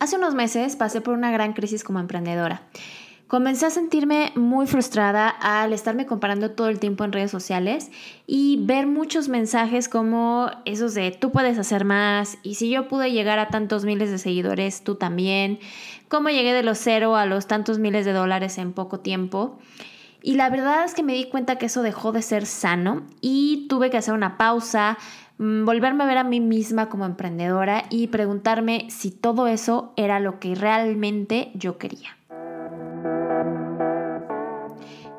Hace unos meses pasé por una gran crisis como emprendedora. Comencé a sentirme muy frustrada al estarme comparando todo el tiempo en redes sociales y ver muchos mensajes como esos de tú puedes hacer más y si yo pude llegar a tantos miles de seguidores, tú también, cómo llegué de los cero a los tantos miles de dólares en poco tiempo. Y la verdad es que me di cuenta que eso dejó de ser sano y tuve que hacer una pausa, volverme a ver a mí misma como emprendedora y preguntarme si todo eso era lo que realmente yo quería.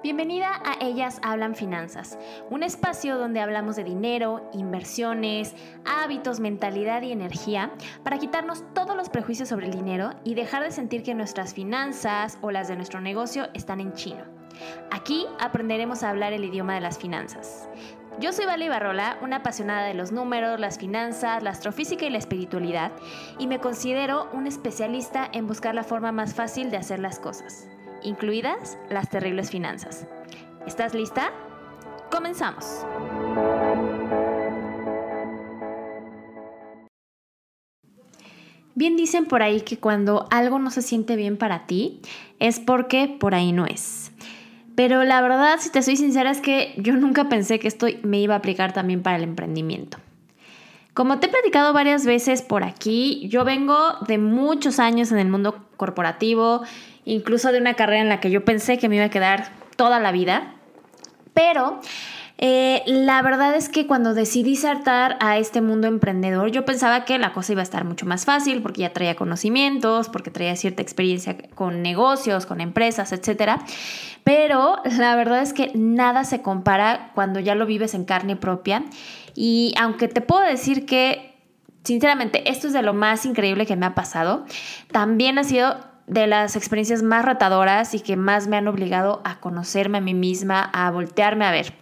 Bienvenida a Ellas Hablan Finanzas, un espacio donde hablamos de dinero, inversiones, hábitos, mentalidad y energía para quitarnos todos los prejuicios sobre el dinero y dejar de sentir que nuestras finanzas o las de nuestro negocio están en chino. Aquí aprenderemos a hablar el idioma de las finanzas. Yo soy Vale Barrola, una apasionada de los números, las finanzas, la astrofísica y la espiritualidad, y me considero un especialista en buscar la forma más fácil de hacer las cosas incluidas las terribles finanzas. ¿Estás lista? Comenzamos. Bien dicen por ahí que cuando algo no se siente bien para ti es porque por ahí no es. Pero la verdad, si te soy sincera, es que yo nunca pensé que esto me iba a aplicar también para el emprendimiento. Como te he platicado varias veces por aquí, yo vengo de muchos años en el mundo corporativo, incluso de una carrera en la que yo pensé que me iba a quedar toda la vida. Pero eh, la verdad es que cuando decidí saltar a este mundo emprendedor, yo pensaba que la cosa iba a estar mucho más fácil porque ya traía conocimientos, porque traía cierta experiencia con negocios, con empresas, etc. Pero la verdad es que nada se compara cuando ya lo vives en carne propia. Y aunque te puedo decir que Sinceramente, esto es de lo más increíble que me ha pasado. También ha sido de las experiencias más retadoras y que más me han obligado a conocerme a mí misma, a voltearme a ver.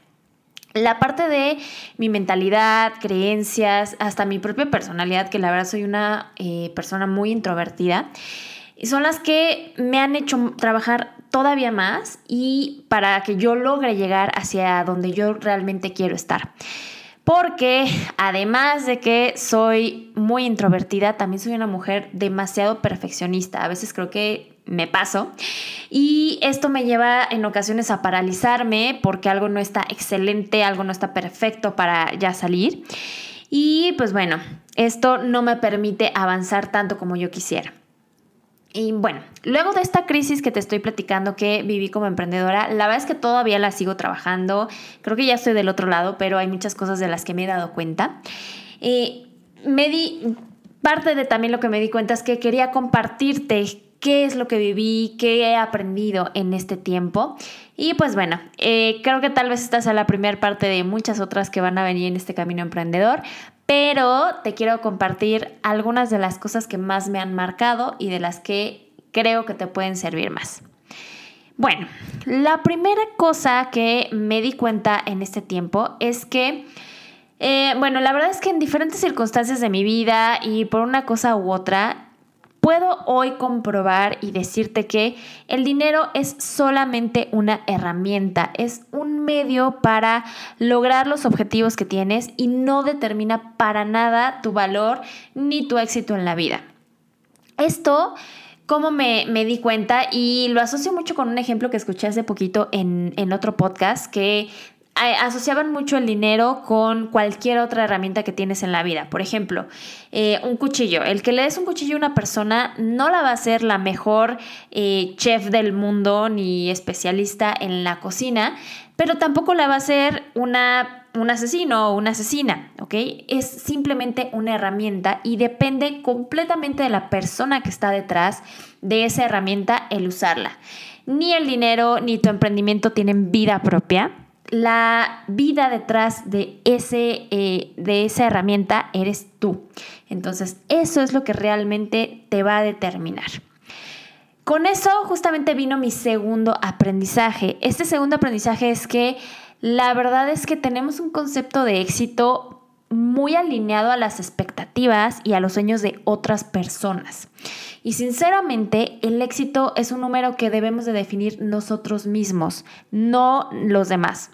La parte de mi mentalidad, creencias, hasta mi propia personalidad, que la verdad soy una eh, persona muy introvertida, son las que me han hecho trabajar todavía más y para que yo logre llegar hacia donde yo realmente quiero estar porque además de que soy muy introvertida, también soy una mujer demasiado perfeccionista. A veces creo que me paso y esto me lleva en ocasiones a paralizarme porque algo no está excelente, algo no está perfecto para ya salir. Y pues bueno, esto no me permite avanzar tanto como yo quisiera. Y bueno, luego de esta crisis que te estoy platicando que viví como emprendedora, la verdad es que todavía la sigo trabajando. Creo que ya estoy del otro lado, pero hay muchas cosas de las que me he dado cuenta. Eh, me di, parte de también lo que me di cuenta es que quería compartirte qué es lo que viví, qué he aprendido en este tiempo. Y pues bueno, eh, creo que tal vez esta sea la primera parte de muchas otras que van a venir en este camino emprendedor, pero te quiero compartir algunas de las cosas que más me han marcado y de las que creo que te pueden servir más. Bueno, la primera cosa que me di cuenta en este tiempo es que, eh, bueno, la verdad es que en diferentes circunstancias de mi vida y por una cosa u otra, puedo hoy comprobar y decirte que el dinero es solamente una herramienta, es un medio para lograr los objetivos que tienes y no determina para nada tu valor ni tu éxito en la vida. Esto como me, di cuenta y lo asocio mucho con un ejemplo que escuché hace poquito en, en otro podcast que asociaban mucho el dinero con cualquier otra herramienta que tienes en la vida. Por ejemplo, eh, un cuchillo. El que le des un cuchillo a una persona no la va a ser la mejor eh, chef del mundo ni especialista en la cocina, pero tampoco la va a ser una, un asesino o una asesina. Es simplemente una herramienta y depende completamente de la persona que está detrás de esa herramienta el usarla. Ni el dinero ni tu emprendimiento tienen vida propia la vida detrás de, ese, eh, de esa herramienta eres tú. Entonces, eso es lo que realmente te va a determinar. Con eso justamente vino mi segundo aprendizaje. Este segundo aprendizaje es que la verdad es que tenemos un concepto de éxito muy alineado a las expectativas y a los sueños de otras personas. Y sinceramente, el éxito es un número que debemos de definir nosotros mismos, no los demás.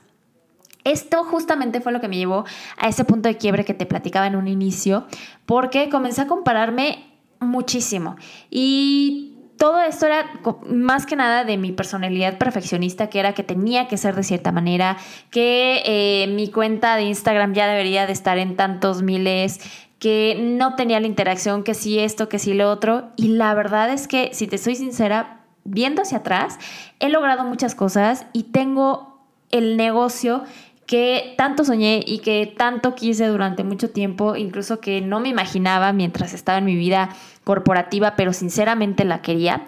Esto justamente fue lo que me llevó a ese punto de quiebre que te platicaba en un inicio, porque comencé a compararme muchísimo. Y todo esto era más que nada de mi personalidad perfeccionista, que era que tenía que ser de cierta manera, que eh, mi cuenta de Instagram ya debería de estar en tantos miles, que no tenía la interacción, que sí esto, que sí lo otro. Y la verdad es que, si te soy sincera, viendo hacia atrás, he logrado muchas cosas y tengo el negocio que tanto soñé y que tanto quise durante mucho tiempo, incluso que no me imaginaba mientras estaba en mi vida corporativa, pero sinceramente la quería,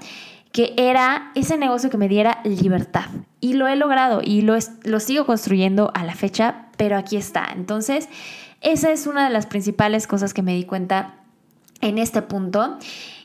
que era ese negocio que me diera libertad. Y lo he logrado y lo, lo sigo construyendo a la fecha, pero aquí está. Entonces, esa es una de las principales cosas que me di cuenta en este punto.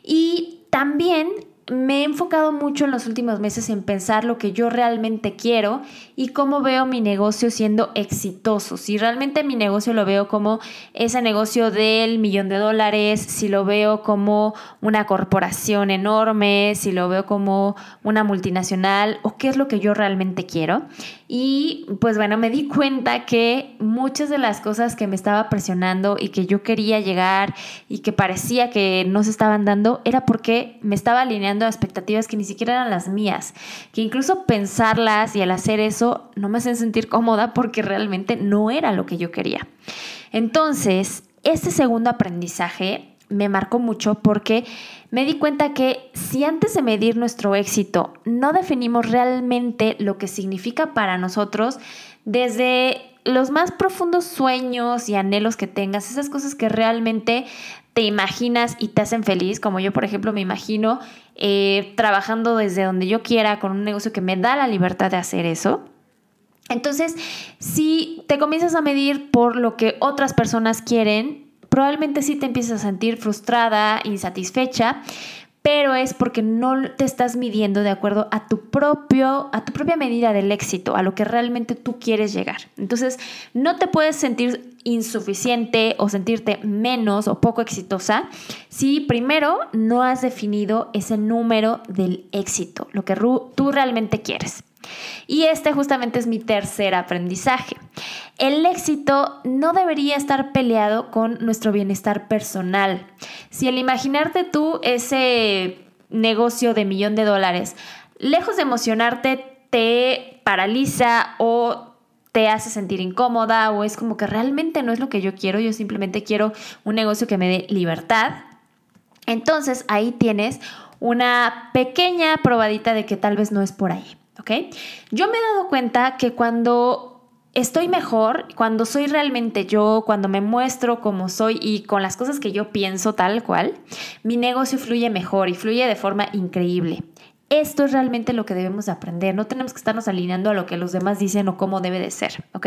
Y también me he enfocado mucho en los últimos meses en pensar lo que yo realmente quiero y cómo veo mi negocio siendo exitoso. Si realmente mi negocio lo veo como ese negocio del millón de dólares, si lo veo como una corporación enorme, si lo veo como una multinacional o qué es lo que yo realmente quiero. Y pues bueno, me di cuenta que muchas de las cosas que me estaba presionando y que yo quería llegar y que parecía que no se estaban dando era porque me estaba alineando a expectativas que ni siquiera eran las mías, que incluso pensarlas y al hacer eso no me hacen sentir cómoda porque realmente no era lo que yo quería. Entonces, este segundo aprendizaje me marcó mucho porque me di cuenta que si antes de medir nuestro éxito no definimos realmente lo que significa para nosotros, desde los más profundos sueños y anhelos que tengas, esas cosas que realmente te imaginas y te hacen feliz, como yo por ejemplo me imagino eh, trabajando desde donde yo quiera con un negocio que me da la libertad de hacer eso. Entonces, si te comienzas a medir por lo que otras personas quieren, probablemente sí te empieces a sentir frustrada, insatisfecha, pero es porque no te estás midiendo de acuerdo a tu propio a tu propia medida del éxito, a lo que realmente tú quieres llegar. Entonces, no te puedes sentir insuficiente o sentirte menos o poco exitosa si primero no has definido ese número del éxito, lo que tú realmente quieres. Y este justamente es mi tercer aprendizaje. El éxito no debería estar peleado con nuestro bienestar personal. Si el imaginarte tú ese negocio de millón de dólares, lejos de emocionarte, te paraliza o te hace sentir incómoda o es como que realmente no es lo que yo quiero, yo simplemente quiero un negocio que me dé libertad. Entonces ahí tienes una pequeña probadita de que tal vez no es por ahí. ¿Ok? Yo me he dado cuenta que cuando estoy mejor, cuando soy realmente yo, cuando me muestro como soy y con las cosas que yo pienso tal cual, mi negocio fluye mejor y fluye de forma increíble. Esto es realmente lo que debemos aprender. No tenemos que estarnos alineando a lo que los demás dicen o cómo debe de ser, ¿ok?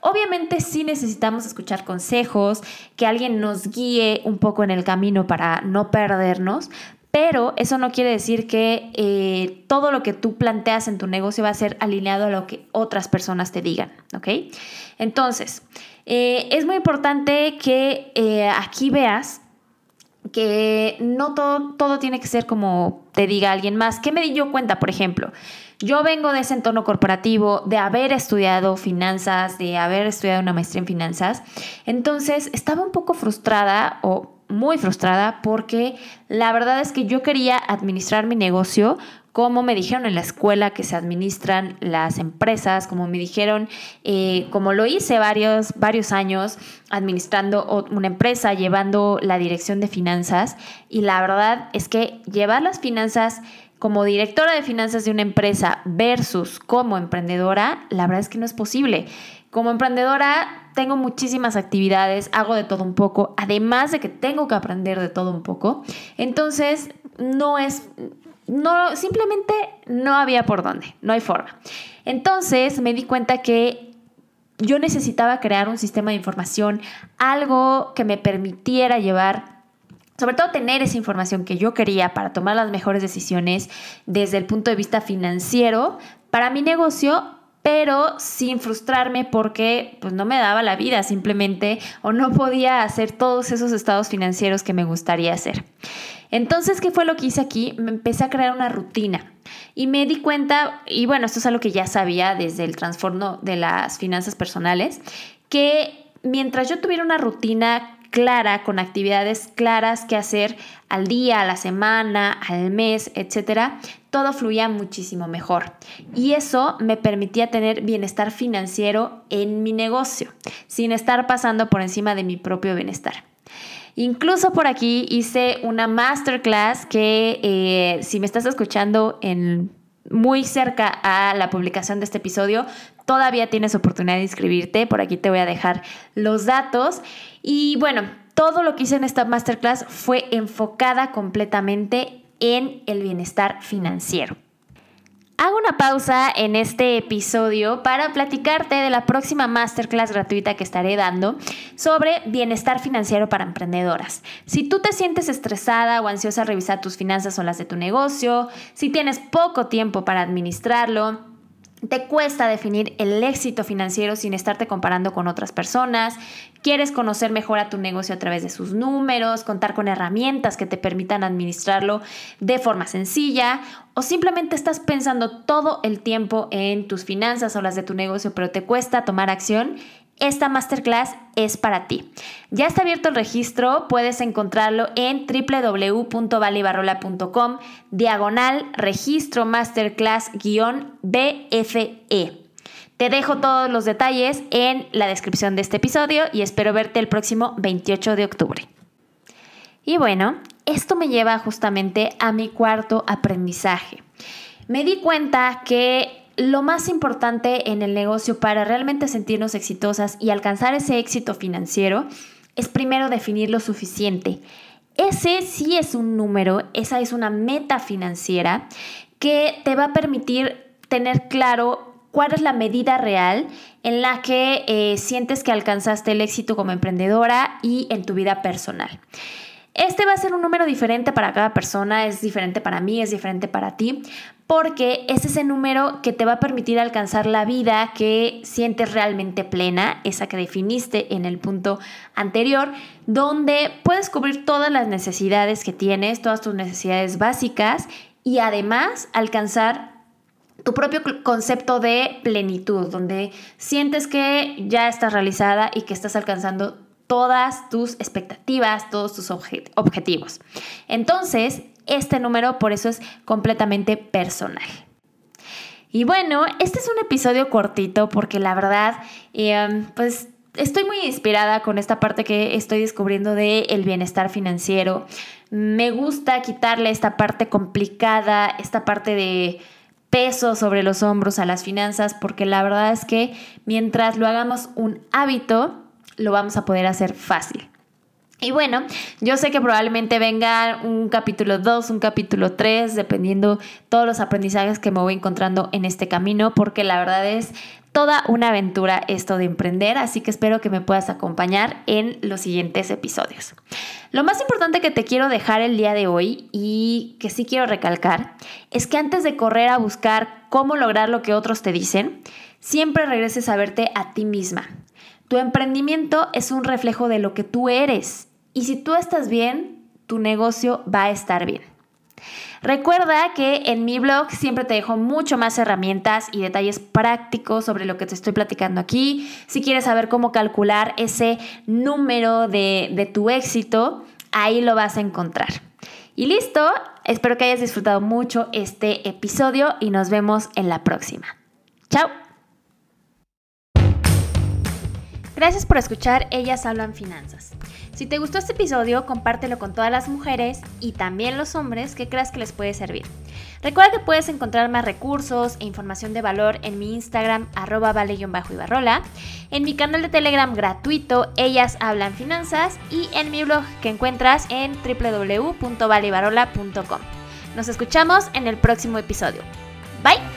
Obviamente sí necesitamos escuchar consejos, que alguien nos guíe un poco en el camino para no perdernos, pero eso no quiere decir que eh, todo lo que tú planteas en tu negocio va a ser alineado a lo que otras personas te digan, ¿ok? Entonces, eh, es muy importante que eh, aquí veas que no todo, todo tiene que ser como te diga alguien más. ¿Qué me di yo cuenta, por ejemplo? Yo vengo de ese entorno corporativo, de haber estudiado finanzas, de haber estudiado una maestría en finanzas. Entonces estaba un poco frustrada o muy frustrada porque la verdad es que yo quería administrar mi negocio como me dijeron en la escuela que se administran las empresas, como me dijeron, eh, como lo hice varios, varios años administrando una empresa, llevando la dirección de finanzas. Y la verdad es que llevar las finanzas como directora de finanzas de una empresa versus como emprendedora, la verdad es que no es posible. Como emprendedora tengo muchísimas actividades, hago de todo un poco, además de que tengo que aprender de todo un poco. Entonces, no es, no, simplemente no había por dónde, no hay forma. Entonces me di cuenta que yo necesitaba crear un sistema de información, algo que me permitiera llevar sobre todo tener esa información que yo quería para tomar las mejores decisiones desde el punto de vista financiero para mi negocio pero sin frustrarme porque pues no me daba la vida simplemente o no podía hacer todos esos estados financieros que me gustaría hacer. Entonces, ¿qué fue lo que hice aquí? Me empecé a crear una rutina y me di cuenta, y bueno, esto es algo que ya sabía desde el trastorno de las finanzas personales, que mientras yo tuviera una rutina clara, con actividades claras que hacer al día, a la semana, al mes, etcétera, todo fluía muchísimo mejor. Y eso me permitía tener bienestar financiero en mi negocio, sin estar pasando por encima de mi propio bienestar. Incluso por aquí hice una masterclass que eh, si me estás escuchando en muy cerca a la publicación de este episodio, todavía tienes oportunidad de inscribirte. Por aquí te voy a dejar los datos. Y bueno, todo lo que hice en esta masterclass fue enfocada completamente en el bienestar financiero. Hago una pausa en este episodio para platicarte de la próxima masterclass gratuita que estaré dando sobre bienestar financiero para emprendedoras. Si tú te sientes estresada o ansiosa a revisar tus finanzas o las de tu negocio, si tienes poco tiempo para administrarlo, te cuesta definir el éxito financiero sin estarte comparando con otras personas, quieres conocer mejor a tu negocio a través de sus números, contar con herramientas que te permitan administrarlo de forma sencilla o simplemente estás pensando todo el tiempo en tus finanzas o las de tu negocio pero te cuesta tomar acción, esta masterclass es para ti. Ya está abierto el registro, puedes encontrarlo en www.valibarrola.com diagonal registro masterclass-BFE. Te dejo todos los detalles en la descripción de este episodio y espero verte el próximo 28 de octubre. Y bueno, esto me lleva justamente a mi cuarto aprendizaje. Me di cuenta que lo más importante en el negocio para realmente sentirnos exitosas y alcanzar ese éxito financiero es primero definir lo suficiente. Ese sí es un número, esa es una meta financiera que te va a permitir tener claro cuál es la medida real en la que eh, sientes que alcanzaste el éxito como emprendedora y en tu vida personal. Este va a ser un número diferente para cada persona, es diferente para mí, es diferente para ti, porque es ese número que te va a permitir alcanzar la vida que sientes realmente plena, esa que definiste en el punto anterior, donde puedes cubrir todas las necesidades que tienes, todas tus necesidades básicas y además alcanzar tu propio concepto de plenitud, donde sientes que ya estás realizada y que estás alcanzando todas tus expectativas, todos tus objetivos. Entonces, este número por eso es completamente personal. Y bueno, este es un episodio cortito porque la verdad, em, pues estoy muy inspirada con esta parte que estoy descubriendo de el bienestar financiero. Me gusta quitarle esta parte complicada, esta parte de peso sobre los hombros a las finanzas, porque la verdad es que mientras lo hagamos un hábito, lo vamos a poder hacer fácil. Y bueno, yo sé que probablemente venga un capítulo 2, un capítulo 3, dependiendo todos los aprendizajes que me voy encontrando en este camino, porque la verdad es toda una aventura esto de emprender, así que espero que me puedas acompañar en los siguientes episodios. Lo más importante que te quiero dejar el día de hoy y que sí quiero recalcar es que antes de correr a buscar cómo lograr lo que otros te dicen, siempre regreses a verte a ti misma. Tu emprendimiento es un reflejo de lo que tú eres y si tú estás bien, tu negocio va a estar bien. Recuerda que en mi blog siempre te dejo mucho más herramientas y detalles prácticos sobre lo que te estoy platicando aquí. Si quieres saber cómo calcular ese número de, de tu éxito, ahí lo vas a encontrar. Y listo, espero que hayas disfrutado mucho este episodio y nos vemos en la próxima. Chao. Gracias por escuchar Ellas Hablan Finanzas. Si te gustó este episodio, compártelo con todas las mujeres y también los hombres que creas que les puede servir. Recuerda que puedes encontrar más recursos e información de valor en mi Instagram, arroba en mi canal de Telegram gratuito, Ellas Hablan Finanzas, y en mi blog que encuentras en www.valebarola.com. Nos escuchamos en el próximo episodio. Bye.